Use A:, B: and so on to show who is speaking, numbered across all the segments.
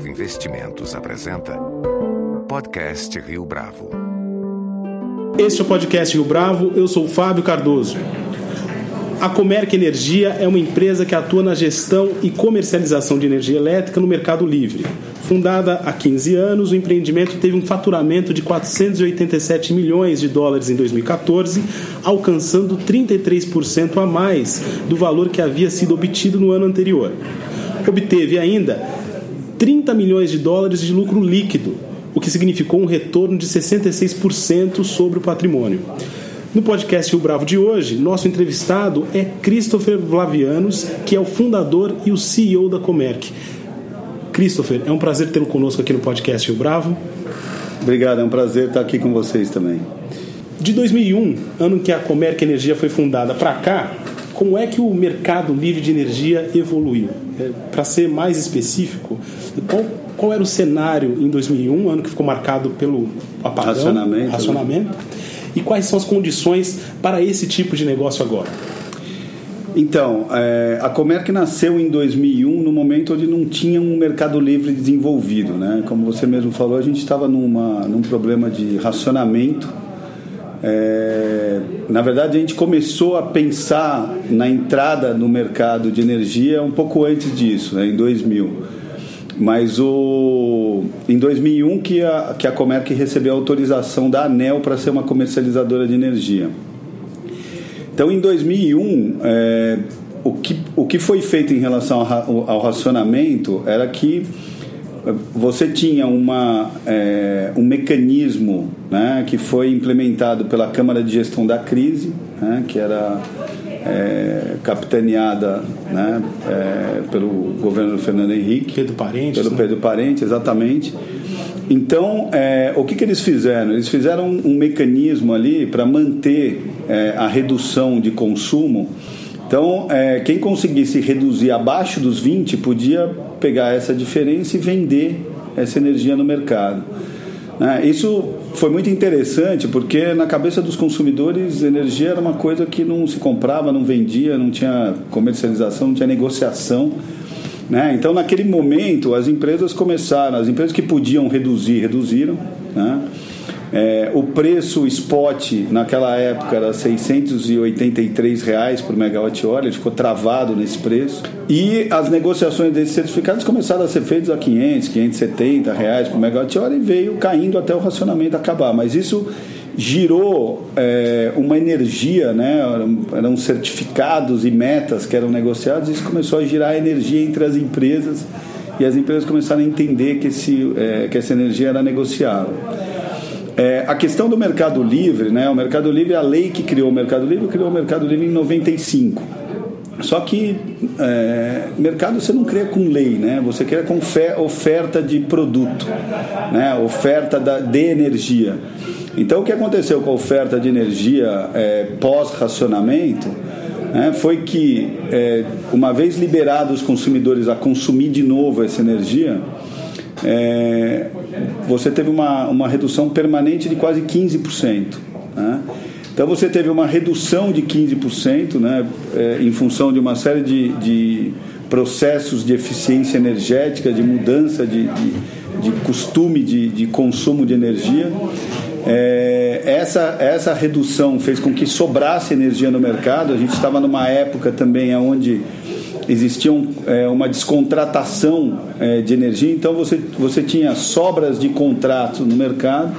A: Bravo Investimentos apresenta Podcast Rio Bravo.
B: Este é o Podcast Rio Bravo, eu sou Fábio Cardoso. A Comerc Energia é uma empresa que atua na gestão e comercialização de energia elétrica no mercado livre. Fundada há 15 anos, o empreendimento teve um faturamento de 487 milhões de dólares em 2014, alcançando 33% a mais do valor que havia sido obtido no ano anterior. Obteve ainda 30 milhões de dólares de lucro líquido, o que significou um retorno de 66% sobre o patrimônio. No podcast Rio Bravo de hoje, nosso entrevistado é Christopher Vlavianos, que é o fundador e o CEO da Comerc. Christopher, é um prazer tê-lo conosco aqui no podcast Rio Bravo.
C: Obrigado, é um prazer estar aqui com vocês também.
B: De 2001, ano em que a Comerc Energia foi fundada, para cá, como é que o mercado livre de energia evoluiu? É, para ser mais específico, qual, qual, era o cenário em 2001, ano que ficou marcado pelo apagão,
C: racionamento, né?
B: racionamento né? e quais são as condições para esse tipo de negócio agora?
C: Então, é, a Comerc nasceu em 2001, no momento onde não tinha um mercado livre desenvolvido. Né? Como você mesmo falou, a gente estava num problema de racionamento. É, na verdade, a gente começou a pensar na entrada no mercado de energia um pouco antes disso, né? em 2000. Mas o, em 2001 que a, que a Comerc recebeu a autorização da ANEL para ser uma comercializadora de energia. Então, em 2001, é, o, que, o que foi feito em relação ao, ao racionamento era que você tinha uma, é, um mecanismo né, que foi implementado pela Câmara de Gestão da Crise, né, que era é, capitaneada né, é, pelo governo Fernando Henrique.
B: Pedro Parente.
C: Pelo né? Pedro Parente, exatamente. Então, é, o que, que eles fizeram? Eles fizeram um, um mecanismo ali para manter é, a redução de consumo. Então, é, quem conseguisse reduzir abaixo dos 20 podia pegar essa diferença e vender essa energia no mercado. Né? Isso foi muito interessante porque na cabeça dos consumidores energia era uma coisa que não se comprava, não vendia, não tinha comercialização, não tinha negociação. Né? Então naquele momento as empresas começaram, as empresas que podiam reduzir, reduziram. Né? É, o preço spot naquela época era 683 reais por megawatt-hora, ele ficou travado nesse preço. E as negociações desses certificados começaram a ser feitas a 500, 570 reais por megawatt-hora e veio caindo até o racionamento acabar. Mas isso girou é, uma energia, né? eram certificados e metas que eram negociados, e isso começou a girar energia entre as empresas e as empresas começaram a entender que, esse, é, que essa energia era negociável. É, a questão do Mercado Livre, né? O Mercado Livre, a lei que criou o Mercado Livre, criou o Mercado Livre em 95. Só que é, mercado você não cria com lei, né? Você cria com oferta de produto, né? Oferta da, de energia. Então o que aconteceu com a oferta de energia é, pós-racionamento né, foi que, é, uma vez liberados os consumidores a consumir de novo essa energia, é, você teve uma, uma redução permanente de quase 15%. Né? Então você teve uma redução de 15% né, é, em função de uma série de, de processos de eficiência energética, de mudança de, de, de costume de, de consumo de energia. É, essa, essa redução fez com que sobrasse energia no mercado. A gente estava numa época também onde existia é, uma descontratação é, de energia, então você, você tinha sobras de contratos no mercado,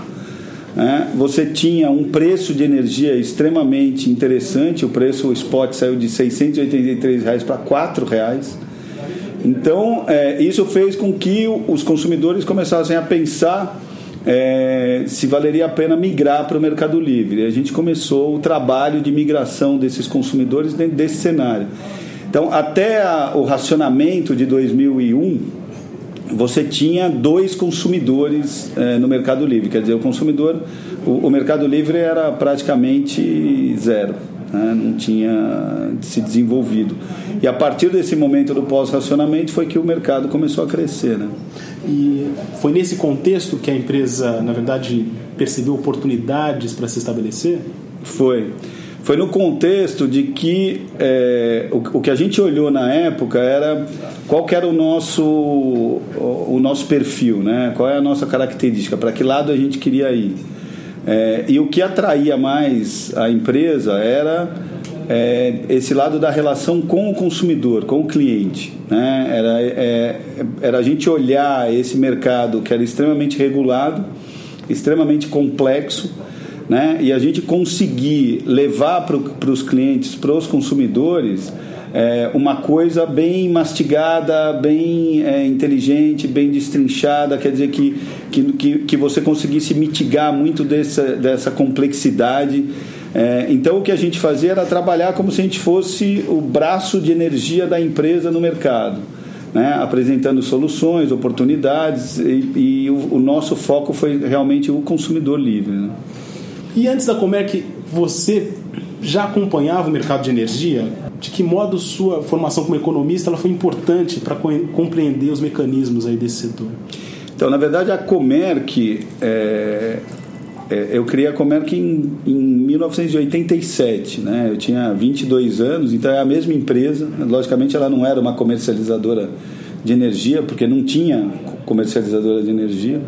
C: né? você tinha um preço de energia extremamente interessante, o preço o spot saiu de 683 reais para R$ reais. Então, é, isso fez com que os consumidores começassem a pensar é, se valeria a pena migrar para o Mercado Livre. A gente começou o trabalho de migração desses consumidores dentro desse cenário. Então, até a, o racionamento de 2001, você tinha dois consumidores é, no Mercado Livre. Quer dizer, o consumidor, o, o Mercado Livre era praticamente zero. Né? Não tinha se desenvolvido. E a partir desse momento do pós-racionamento foi que o mercado começou a crescer. Né?
B: E foi nesse contexto que a empresa, na verdade, percebeu oportunidades para se estabelecer?
C: Foi. foi no contexto de que é, o, o, que a gente olhou na época era qual era o nosso, o, o, nosso perfil, né? qual é a nossa característica, para que lado a gente queria ir. É, e o que atraía mais a empresa era é, esse lado da relação com o consumidor, com o cliente. Né? Era, era a gente olhar esse mercado que era extremamente regulado, extremamente complexo, né? e a gente conseguir levar para os clientes, para os consumidores, é, uma coisa bem mastigada, bem é, inteligente, bem destrinchada, quer dizer que, que, que você conseguisse mitigar muito dessa, dessa complexidade. É, então o que a gente fazia era trabalhar como se a gente fosse o braço de energia da empresa no mercado. Né, apresentando soluções, oportunidades e, e o, o, nosso foco foi realmente o consumidor livre. Né?
B: E antes da Comerc, você já acompanhava o mercado de energia? De que modo sua formação como economista ela foi importante para compreender os mecanismos aí desse setor?
C: Então, na verdade, a Comerc, é, é, eu criei a Comerc em, em 1987, né? Eu tinha 22 anos, então é a mesma empresa. Logicamente, ela não era uma comercializadora de energia, porque não tinha comercializadora de energia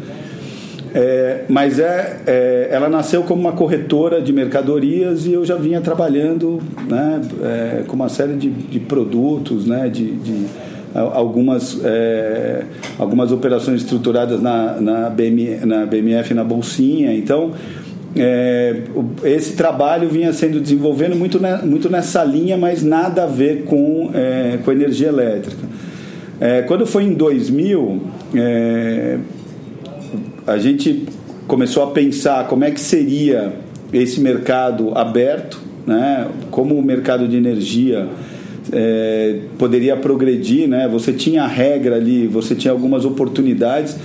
C: é, mas é, é, ela nasceu como uma corretora de mercadorias e eu já vinha trabalhando né, é, com uma série de, de produtos, né, de, de algumas, é, algumas operações estruturadas na, na, BM, na BMF na Bolsinha. Então, é, esse trabalho vinha sendo desenvolvendo muito, muito nessa linha, mas nada a ver com, é, com energia elétrica. Quando foi em 2000, é, a gente começou a pensar como é que seria esse mercado aberto, né? como o mercado de energia é, poderia progredir. Né? Você tinha a regra ali, você tinha algumas oportunidades,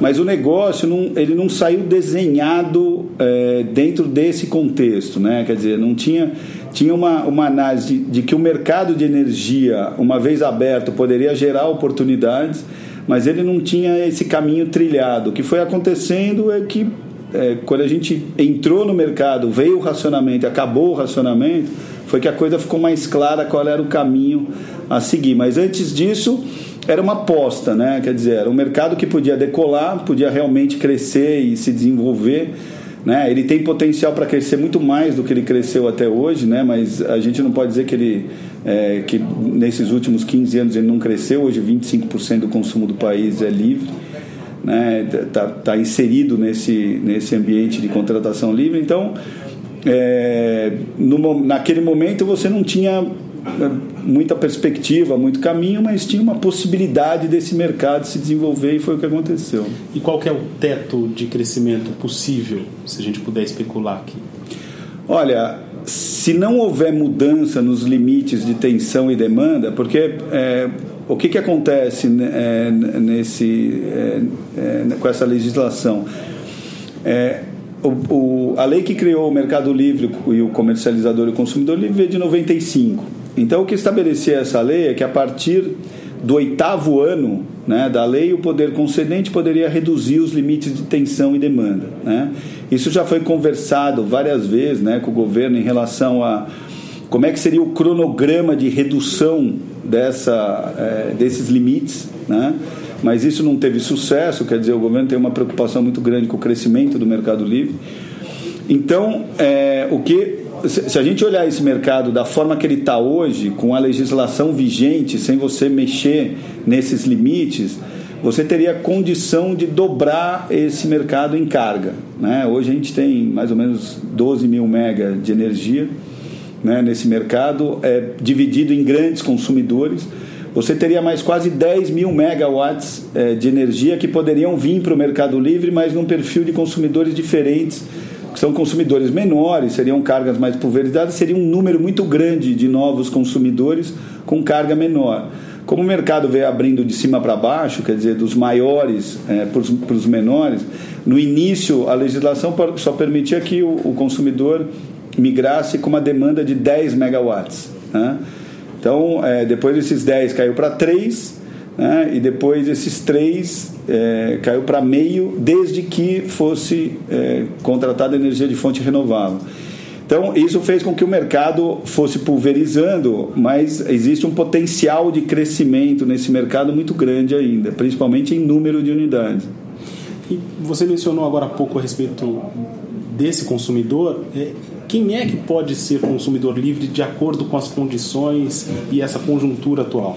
C: mas o negócio não, ele não saiu desenhado é, dentro desse contexto. Né? Quer dizer, não tinha, tinha uma, uma análise de, de que o mercado de energia, uma vez aberto, poderia gerar oportunidades mas ele não tinha esse caminho trilhado. O que foi acontecendo é que é, quando a gente entrou no mercado, veio o racionamento, acabou o racionamento, foi que a coisa ficou mais clara qual era o caminho a seguir. Mas antes disso, era uma aposta, né? Quer dizer, era um mercado que podia decolar, podia realmente crescer e se desenvolver. Né? Ele tem potencial para crescer muito mais do que ele cresceu até hoje, né? mas a gente não pode dizer que ele é, que nesses últimos 15 anos ele não cresceu, hoje 25% do consumo do país é livre, né? tá, tá inserido nesse, nesse ambiente de contratação livre, então é, no, naquele momento você não tinha muita perspectiva, muito caminho, mas tinha uma possibilidade desse mercado se desenvolver e foi o que aconteceu.
B: E qual é o teto de crescimento possível, se a gente puder especular aqui?
C: Olha, se não houver mudança nos limites de tensão e demanda, porque é, o que, que acontece né, é, nesse, é, é, com essa legislação? É, o, o, a lei que criou o Mercado Livre e o comercializador e o consumidor livre é de 95. Então, o que estabelecia essa lei é que a partir do oitavo ano né, da lei, o poder concedente poderia reduzir os limites de tensão e demanda. Né? Isso já foi conversado várias vezes né, com o governo em relação a como é que seria o cronograma de redução dessa, é, desses limites, né? mas isso não teve sucesso, quer dizer, o governo tem uma preocupação muito grande com o crescimento do mercado livre. Então, é, o que se a gente olhar esse mercado da forma que ele está hoje, com a legislação vigente, sem você mexer nesses limites, você teria condição de dobrar esse mercado em carga. Né? Hoje a gente tem mais ou menos 12 mil mega de energia né, nesse mercado, é dividido em grandes consumidores. Você teria mais quase 10 mil megawatts é, de energia que poderiam vir para o mercado livre, mas num perfil de consumidores diferentes são consumidores menores, seriam cargas mais pulverizadas, seria um número muito grande de novos consumidores com carga menor. Como o mercado veio abrindo de cima para baixo, quer dizer, dos maiores é, para os menores, no início a legislação só permitia que o, o consumidor migrasse com uma demanda de 10 megawatts. Né? Então, é, depois desses 10 caiu para 3, né? e depois esses 3 é, caiu para meio, desde que fosse é, contratada energia de fonte renovável. Então, isso fez com que o mercado fosse pulverizando, mas existe um potencial de crescimento nesse mercado muito grande ainda, principalmente em número de unidades.
B: E você mencionou agora há pouco a respeito desse consumidor. É, quem é que pode ser consumidor livre de acordo com as condições e essa conjuntura atual?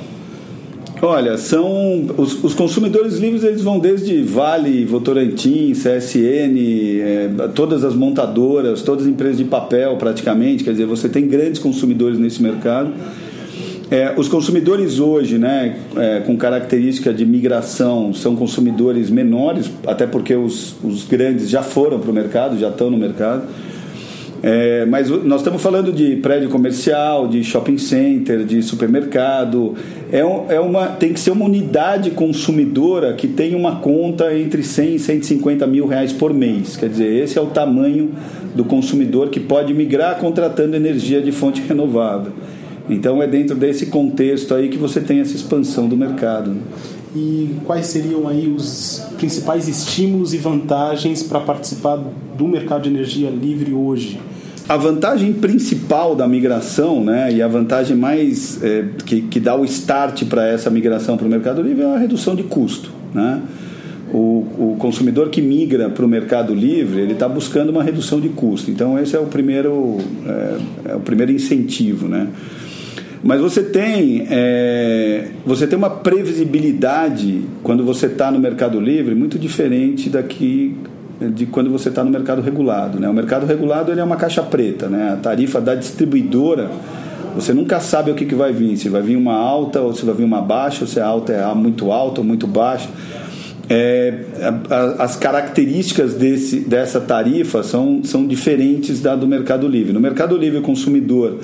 C: Olha, são os, os, consumidores livres eles vão desde Vale, Votorantim, CSN, é, todas as montadoras, todas as empresas de papel praticamente, quer dizer, você tem grandes consumidores nesse mercado. É, os consumidores hoje, né, é, com característica de migração, são consumidores menores, até porque os, os grandes já foram para o mercado, já estão no mercado. É, mas nós estamos falando de prédio comercial, de shopping center, de supermercado. É, é uma, tem que ser uma unidade consumidora que tem uma conta entre 100 e 150 mil reais por mês. Quer dizer, esse é o tamanho do consumidor que pode migrar contratando energia de fonte renovável. Então é dentro desse contexto aí que você tem essa expansão do mercado.
B: E quais seriam aí os principais estímulos e vantagens para participar do mercado de energia livre hoje?
C: A vantagem principal da migração, né, e a vantagem mais é, que, que dá o start para essa migração para o mercado livre é a redução de custo. Né? O, o consumidor que migra para o mercado livre, ele está buscando uma redução de custo. Então, esse é o primeiro, é, é o primeiro incentivo. Né? Mas você tem, é, você tem uma previsibilidade quando você está no mercado livre muito diferente daqui de quando você está no mercado regulado. Né? O mercado regulado ele é uma caixa preta, né? a tarifa da distribuidora você nunca sabe o que, que vai vir, se vai vir uma alta ou se vai vir uma baixa, ou se a alta é muito alta ou muito baixa. É, a, as características desse, dessa tarifa são, são diferentes da do Mercado Livre. No Mercado Livre, o consumidor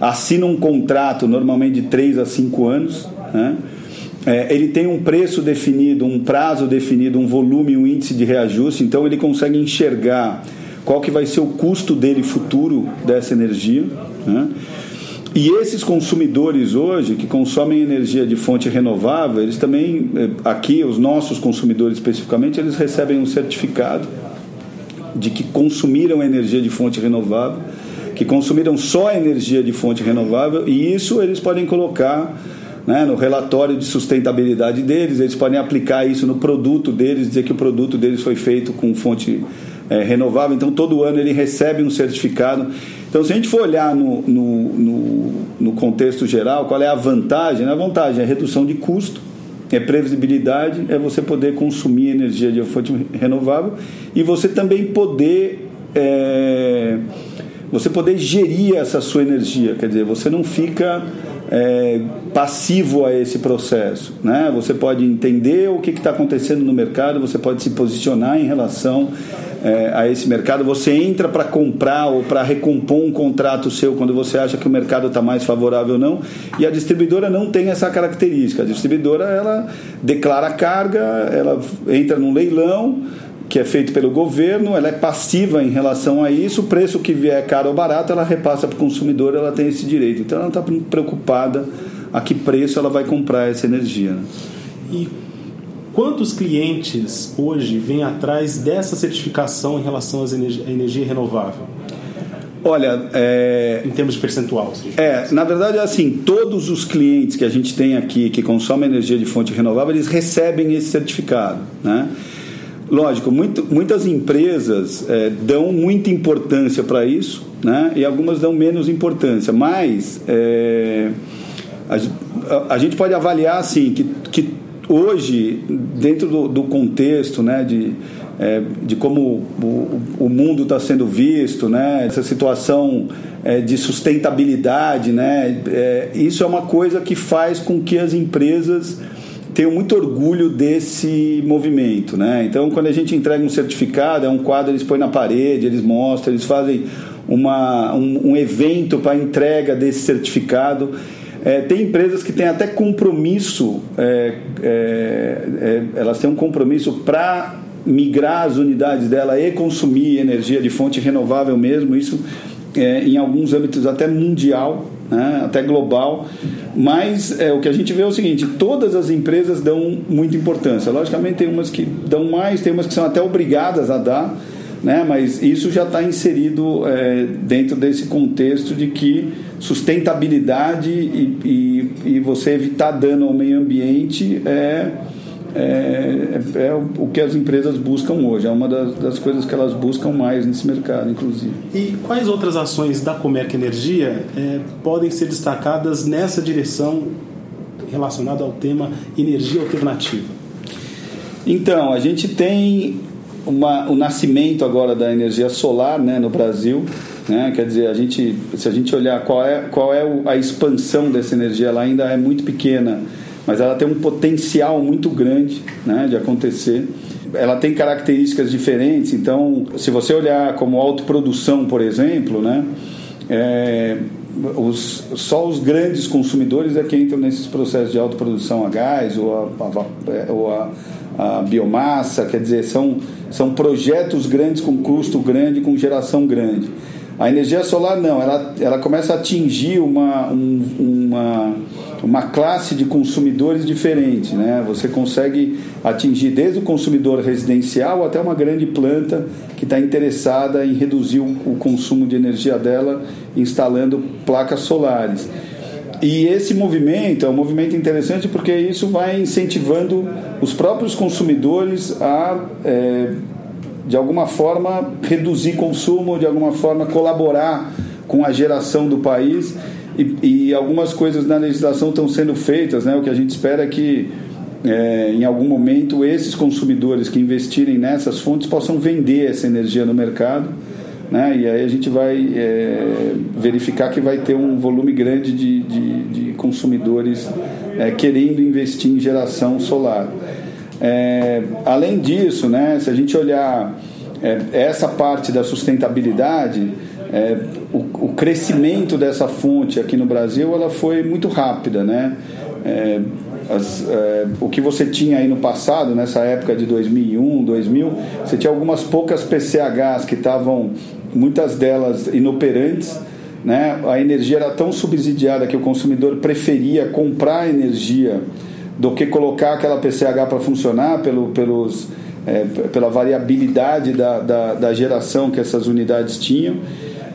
C: assina um contrato normalmente de 3 a 5 anos. Né? é, ele tem um preço definido, um prazo definido, um volume, um índice de reajuste, então ele consegue enxergar qual que vai ser o custo dele futuro dessa energia. Né? E esses consumidores hoje que consomem energia de fonte renovável, eles também, é, aqui os nossos consumidores especificamente, eles recebem um certificado de que consumiram energia de fonte renovável, que consumiram só energia de fonte renovável, e isso eles podem colocar né, no relatório de sustentabilidade deles, eles podem aplicar isso no produto deles, dizer que o produto deles foi feito com fonte é, renovável, então todo ano ele recebe um certificado. Então, se a gente for olhar no, no, no, no contexto geral, qual é a vantagem? A vantagem é a redução de custo, é previsibilidade, é você poder consumir energia de fonte renovável e você também poder. É, você poder gerir essa sua energia, quer dizer, você não fica é, passivo a esse processo. Né? Você pode entender o que está acontecendo no mercado, você pode se posicionar em relação é, a esse mercado. Você entra para comprar ou para recompor um contrato seu quando você acha que o mercado está mais favorável ou não. E a distribuidora não tem essa característica. A distribuidora ela declara carga, ela entra num leilão que é feito pelo governo, ela é passiva em relação a isso, o preço que vier caro ou barato, ela repassa para o consumidor, ela tem esse direito. Então ela não está preocupada a que preço ela vai comprar essa energia. Né?
B: E quantos clientes hoje vêm atrás dessa certificação em relação à energia, renovável?
C: Olha, é...
B: em termos de percentual.
C: É, na verdade, assim, todos os clientes que a gente tem aqui que consomem energia de fonte renovável, eles recebem esse certificado, né? Lógico, muito, muitas empresas é, dão muita importância para isso, né? E algumas dão menos importância, mas é, a, a, gente pode avaliar assim que, que hoje dentro do, do contexto, né, de é, de como o, o mundo está sendo visto, né? essa situação é, de sustentabilidade, né? É, isso é uma coisa que faz com que as empresas tenho muito orgulho desse movimento, né? Então, quando a gente entrega um certificado, é um quadro, eles põem na parede, eles mostram, eles fazem uma, um, um evento para entrega desse certificado. É, tem empresas que têm até compromisso, é, é, é elas têm um compromisso para migrar as unidades dela e consumir energia de fonte renovável mesmo, isso é, em alguns âmbitos até mundial, né, até global, mas é, o que a gente vê é o seguinte: todas as empresas dão muita importância. Logicamente, tem umas que dão mais, tem umas que são até obrigadas a dar, né? mas isso já está inserido é, dentro desse contexto de que sustentabilidade e, e, e, você evitar dano ao meio ambiente é, é, é, o que as empresas buscam hoje, é uma das, das, coisas que elas buscam mais nesse mercado, inclusive.
B: E quais outras ações da Comerc Energia é, podem ser destacadas nessa direção relacionada ao tema energia alternativa?
C: Então, a gente tem uma, o nascimento agora da energia solar né, no Brasil. Né? Quer dizer, a gente, se a gente olhar qual é, qual é a expansão dessa energia, ela ainda é muito pequena, mas ela tem um potencial muito grande né, de acontecer. Ela tem características diferentes, então, se você olhar como autoprodução, por exemplo, né, é, os, só os grandes consumidores é que entram nesses processos de autoprodução a gás ou a, a, ou a a biomassa, quer dizer, são, são projetos grandes com custo grande, com geração grande. A energia solar não, ela, ela começa a atingir uma, um, uma, uma classe de consumidores diferente. Né? Você consegue atingir desde o consumidor residencial até uma grande planta que está interessada em reduzir o, o consumo de energia dela instalando placas solares. E esse movimento é um movimento interessante porque isso vai incentivando os próprios consumidores a, é, de alguma forma, reduzir consumo, de alguma forma, colaborar com a geração do país. E, e algumas coisas na legislação estão sendo feitas, né? o que a gente espera é que é, em algum momento esses consumidores que investirem nessas fontes possam vender essa energia no mercado né? E aí a gente vai é, verificar que vai ter um volume grande de, de, de consumidores é, querendo investir em geração solar. É, além disso, né, se a gente olhar é, essa parte da sustentabilidade, é, o, o, crescimento dessa fonte aqui no Brasil ela foi muito rápida, né? É, as, é, o que você tinha aí no passado, nessa época de 2001, 2000, você tinha algumas poucas PCHs que estavam, muitas delas inoperantes. Né? A energia era tão subsidiada que o consumidor preferia comprar energia do que colocar aquela PCH para funcionar pelo, pelos, é, pela variabilidade da, da, da geração que essas unidades tinham.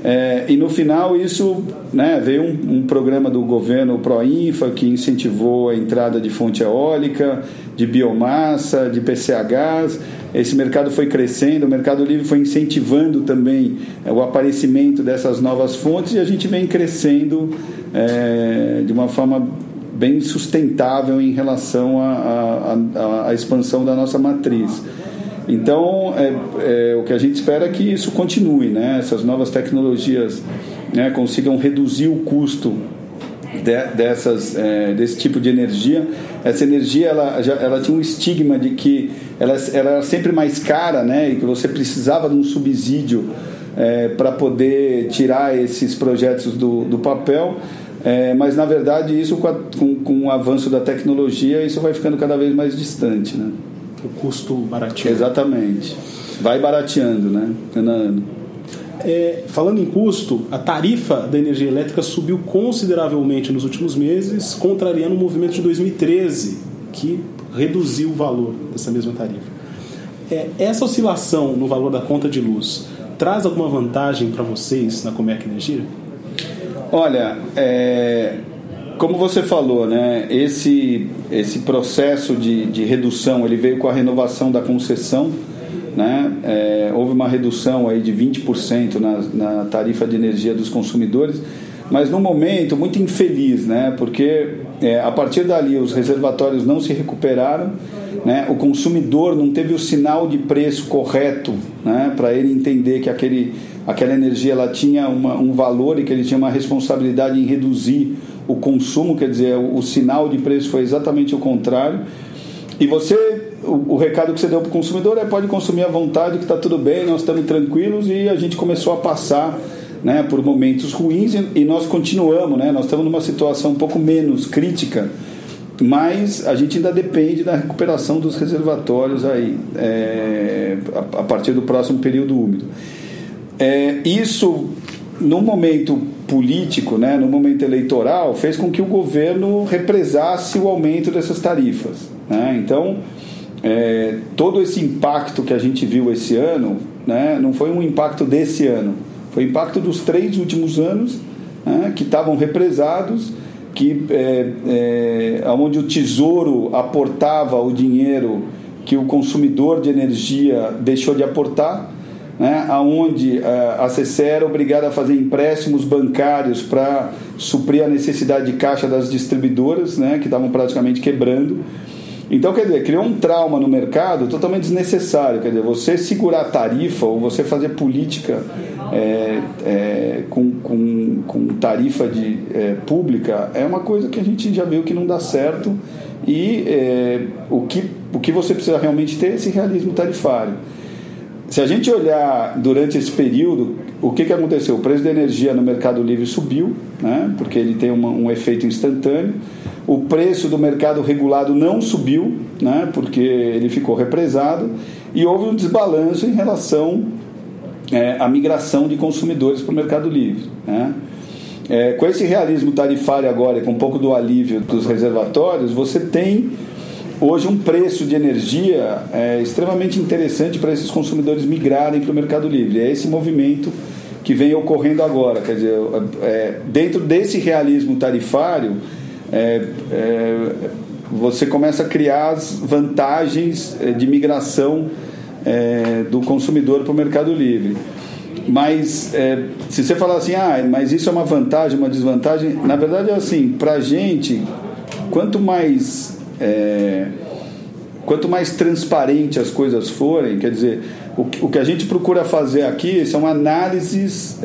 C: É, e no final isso né, veio um, um, programa do governo Proinfa que incentivou a entrada de fonte eólica, de biomassa, de PCHs. Esse mercado foi crescendo, o Mercado Livre foi incentivando também é, o aparecimento dessas novas fontes e a gente vem crescendo é, de uma forma bem sustentável em relação à expansão da nossa matriz. Então, é, é, o que a gente espera é que isso continue, né? essas novas tecnologias né, consigam reduzir o custo de, dessas, é, desse tipo de energia. Essa energia ela, ela tinha um estigma de que ela, ela era sempre mais cara né, e que você precisava de um subsídio é, para poder tirar esses projetos do, do papel. É, mas na verdade isso com, a, com, com o avanço da tecnologia isso vai ficando cada vez mais distante, né?
B: o custo barateando.
C: Exatamente. Vai barateando, né? Ano a ano.
B: É, falando em custo, a tarifa da energia elétrica subiu consideravelmente nos últimos meses, contrariando o movimento de 2013, que reduziu o valor dessa mesma tarifa. É, essa oscilação no valor da conta de luz traz alguma vantagem para vocês na Comerc Energia?
C: Olha, é, como você falou, né, esse, esse processo de, de redução ele veio com a renovação da concessão. Né? É, houve uma redução aí de 20% na, na tarifa de energia dos consumidores, mas num momento muito infeliz, né? porque é, a partir dali os reservatórios não se recuperaram, né? o consumidor não teve o sinal de preço correto né? para ele entender que aquele, aquela energia ela tinha uma, um valor e que ele tinha uma responsabilidade em reduzir o consumo, quer dizer, o, o sinal de preço foi exatamente o contrário. E você, o, o recado que você deu para o consumidor é pode consumir à vontade, que está tudo bem, nós estamos tranquilos e a gente começou a passar né, por momentos ruins e, nós continuamos, né, nós estamos numa situação um pouco menos crítica, mas a gente ainda depende da recuperação dos reservatórios aí é, a, a, partir do próximo período úmido. É, isso no momento político, né, no momento eleitoral, fez com que o governo represasse o aumento dessas tarifas. Né? Então, é, todo esse impacto que a gente viu esse ano né, não foi um impacto desse ano, foi impacto dos três últimos anos né, que estavam represados, que é, é, onde o tesouro aportava o dinheiro que o consumidor de energia deixou de aportar, né, onde é, a CCE era obrigada a fazer empréstimos bancários para suprir a necessidade de caixa das distribuidoras, né, que estavam praticamente quebrando. Então, quer dizer, criou um trauma no mercado totalmente desnecessário. Quer dizer, você segurar a tarifa ou você fazer política é, é, com, com, com, tarifa de, é, pública é uma coisa que a gente já viu que não dá certo. E o, que, o que você precisa realmente ter é esse realismo tarifário. Se a gente olhar durante esse período, o que, que aconteceu? O preço da energia no mercado livre subiu, né, porque ele tem uma, um efeito instantâneo o preço do mercado regulado não subiu, né, porque ele ficou represado, e houve um desbalanço em relação é, à migração de consumidores para o mercado livre. Né. É, com esse realismo tarifário agora, com um pouco do alívio dos reservatórios, você tem hoje um preço de energia é, extremamente interessante para esses consumidores migrarem para o mercado livre. É esse movimento que vem ocorrendo agora. Quer dizer, é, dentro desse realismo tarifário, é, é, você começa a criar as vantagens é, de migração é, do consumidor para o Mercado Livre. Mas se você falar assim, ah, mas isso é uma vantagem, uma desvantagem, na verdade é assim, para a gente, quanto mais é, quanto mais transparente as coisas forem, quer dizer, o, o que a gente procura fazer aqui são análises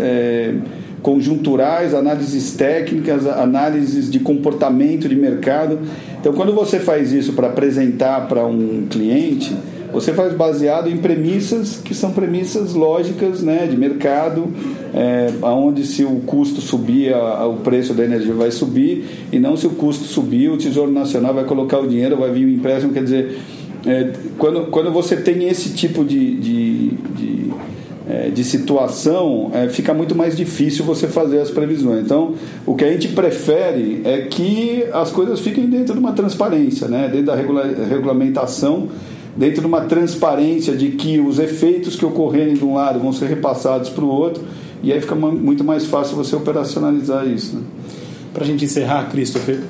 C: conjunturais, análises técnicas, análises de comportamento de mercado. Então, quando você faz isso para apresentar para um cliente, você faz baseado em premissas que são premissas lógicas né, de mercado, é, onde se o custo subir, a, o preço da energia vai subir, e não se o custo subir, o Tesouro Nacional vai colocar o dinheiro, vai vir o empréstimo. Quer dizer, é, quando, quando você tem esse tipo de, de, de é, de situação, é, fica muito mais difícil você fazer as previsões. Então, o que a gente prefere é que as coisas fiquem dentro de uma transparência, né? dentro da regula regulamentação, dentro de uma transparência de que os efeitos que ocorrerem de um lado vão ser repassados para o outro, e aí fica muito mais fácil você operacionalizar isso. Né?
B: Para a gente encerrar, Christopher,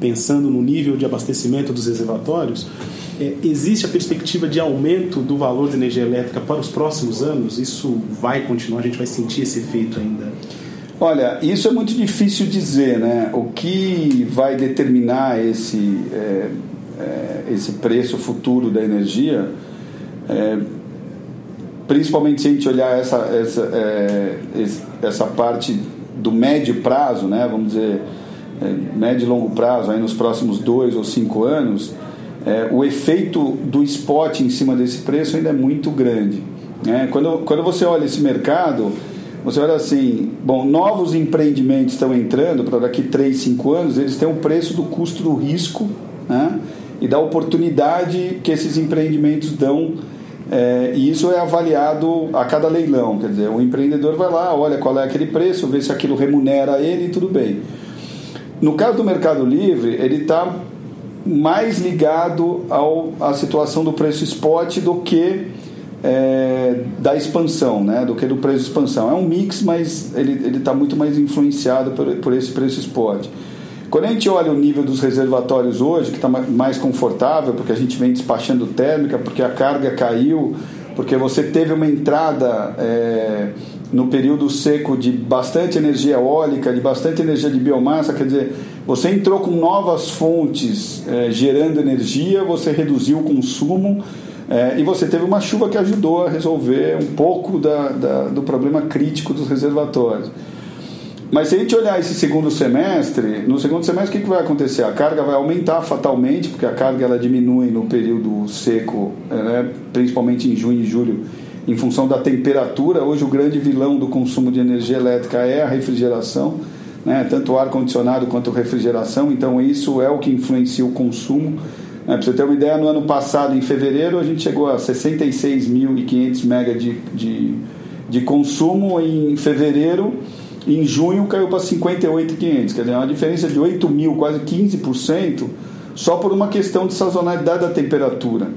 B: pensando no nível de abastecimento dos reservatórios, é, existe a perspectiva de aumento do valor da energia elétrica para os próximos anos? Isso vai continuar? A gente vai sentir esse efeito ainda?
C: Olha, isso é muito difícil dizer, né? O que vai determinar esse, é, é, esse preço futuro da energia, é, principalmente se a gente olhar essa, essa, é, essa parte do médio prazo, né? Vamos dizer, é, médio e longo prazo, aí nos próximos dois ou cinco anos, é, o efeito do spot em cima desse preço ainda é muito grande. Né? Quando, quando você olha esse mercado, você olha assim, bom, novos empreendimentos estão entrando para daqui 3, 5 anos, eles têm o preço do custo do risco né? e da oportunidade que esses empreendimentos dão é, e isso é avaliado a cada leilão. Quer dizer, o empreendedor vai lá, olha qual é aquele preço, vê se aquilo remunera ele e tudo bem. No caso do Mercado Livre, ele está mais ligado ao, à situação do preço spot do que é, da expansão, né? do que do preço expansão. É um mix, mas ele está muito mais influenciado por, por esse preço spot. Quando a gente olha o nível dos reservatórios hoje, que está mais confortável, porque a gente vem despachando térmica, porque a carga caiu, porque você teve uma entrada é, no período seco de bastante energia eólica, de bastante energia de biomassa, quer dizer, você entrou com novas fontes é, gerando energia, você reduziu o consumo é, e você teve uma chuva que ajudou a resolver um pouco da, da, do problema crítico dos reservatórios. Mas se a gente olhar esse segundo semestre, no segundo semestre o que, vai acontecer? A carga vai aumentar fatalmente, porque a carga ela diminui no período seco, né, principalmente em junho e julho, em função da temperatura. Hoje o grande vilão do consumo de energia elétrica é a refrigeração né, tanto o ar-condicionado quanto refrigeração, então isso é o que influencia o consumo. Né, Para você ter uma ideia, no ano passado, em fevereiro, a gente chegou a 66.500 mega de, de, de consumo em fevereiro, em junho caiu para 58.500, quer dizer, é uma diferença de 8 mil, quase 15%, só por uma questão de sazonalidade da temperatura.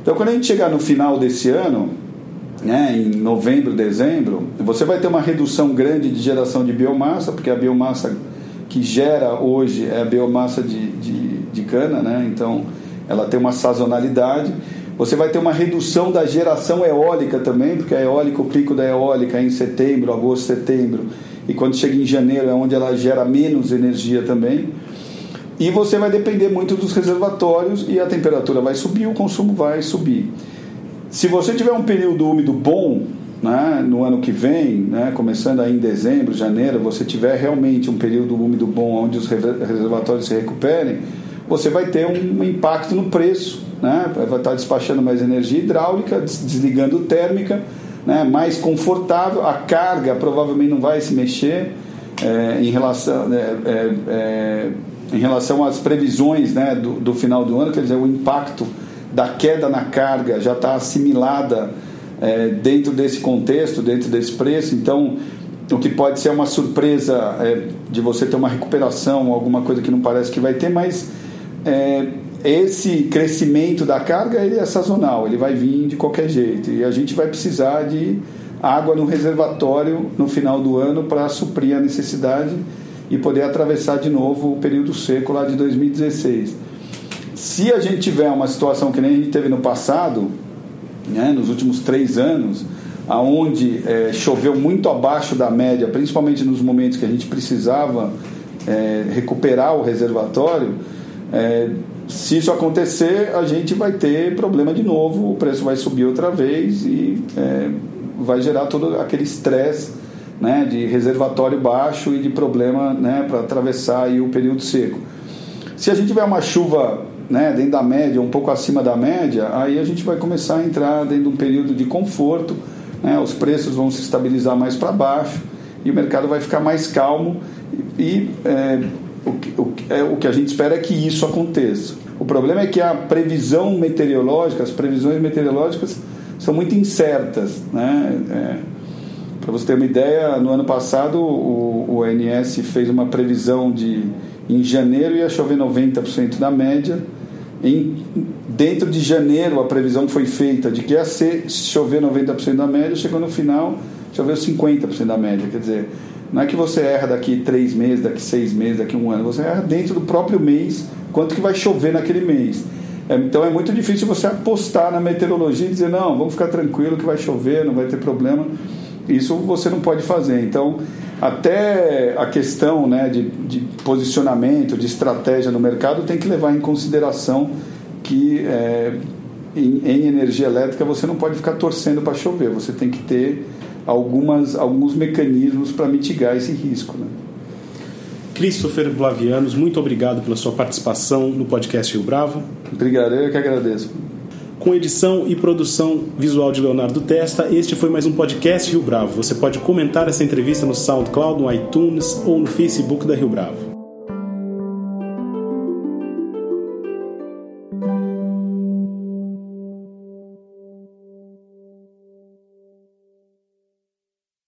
C: Então, quando a gente chegar no final desse ano, né, em novembro, dezembro, você vai ter uma redução grande de geração de biomassa, porque a biomassa que gera hoje é a biomassa de, de, de cana, né? então ela tem uma sazonalidade. Você vai ter uma redução da geração eólica também, porque a eólica, o pico da eólica é em setembro, agosto, setembro, e quando chega em janeiro é onde ela gera menos energia também. E você vai depender muito dos reservatórios e a temperatura vai subir, o consumo vai subir. Se você tiver um período úmido bom, né, no ano que vem, né, começando aí em dezembro, janeiro, você tiver realmente um período úmido bom onde os reservatórios se recuperem, você vai ter um impacto no preço, né, vai estar despachando mais energia hidráulica, desligando térmica, né, mais confortável, a carga provavelmente não vai se mexer é, em relação é, é, é em relação às previsões né, do, do final do ano, quer dizer, o impacto da queda na carga já está assimilada é, dentro desse contexto, dentro desse preço. Então, o que pode ser uma surpresa é, de você ter uma recuperação, alguma coisa que não parece que vai ter, mas esse crescimento da carga ele é sazonal, ele vai vir de qualquer jeito. E a gente vai precisar de água no reservatório no final do ano para suprir a necessidade e poder atravessar de novo o período seco lá de 2016 se a gente tiver uma situação que nem a gente teve no passado, né, nos últimos três anos, aonde é, choveu muito abaixo da média, principalmente nos momentos que a gente precisava é, recuperar o reservatório, é, se isso acontecer, a gente vai ter problema de novo, o preço vai subir outra vez e é, vai gerar todo aquele estresse né, de reservatório baixo e de problema né, para atravessar aí o período seco. Se a gente tiver uma chuva né, dentro da média, um pouco acima da média, aí a gente vai começar a entrar dentro de um período de conforto, né, os preços vão se estabilizar mais para baixo e o mercado vai ficar mais calmo e é, o, que, o, é, o que a gente espera é que isso aconteça. O problema é que a previsão meteorológica, as previsões meteorológicas são muito incertas. Né? É, para você ter uma ideia, no ano passado o, o ONS fez uma previsão de em janeiro ia chover 90% da média em, dentro de janeiro, a previsão foi feita de que ia ser, chover 90% da média, chegou no final, choveu 50% da média. Quer dizer, não é que você erra daqui três meses, daqui seis meses, daqui um ano, você erra dentro do próprio mês, quanto que vai chover naquele mês. É, então é muito difícil você apostar na meteorologia e dizer, não, vamos ficar tranquilo que vai chover, não vai ter problema. Isso você não pode fazer. Então, até a questão né, de, de posicionamento, de estratégia no mercado tem que levar em consideração que é, em, em, energia elétrica você não pode ficar torcendo para chover, você tem que ter algumas, alguns mecanismos para mitigar esse risco. Né?
B: Christopher Vlavianos, muito obrigado pela sua participação no podcast Rio Bravo.
C: Obrigado, eu que agradeço.
B: Com edição e produção visual de Leonardo Testa, este foi mais um podcast Rio Bravo. Você pode comentar essa entrevista no SoundCloud, no iTunes ou no Facebook da Rio Bravo.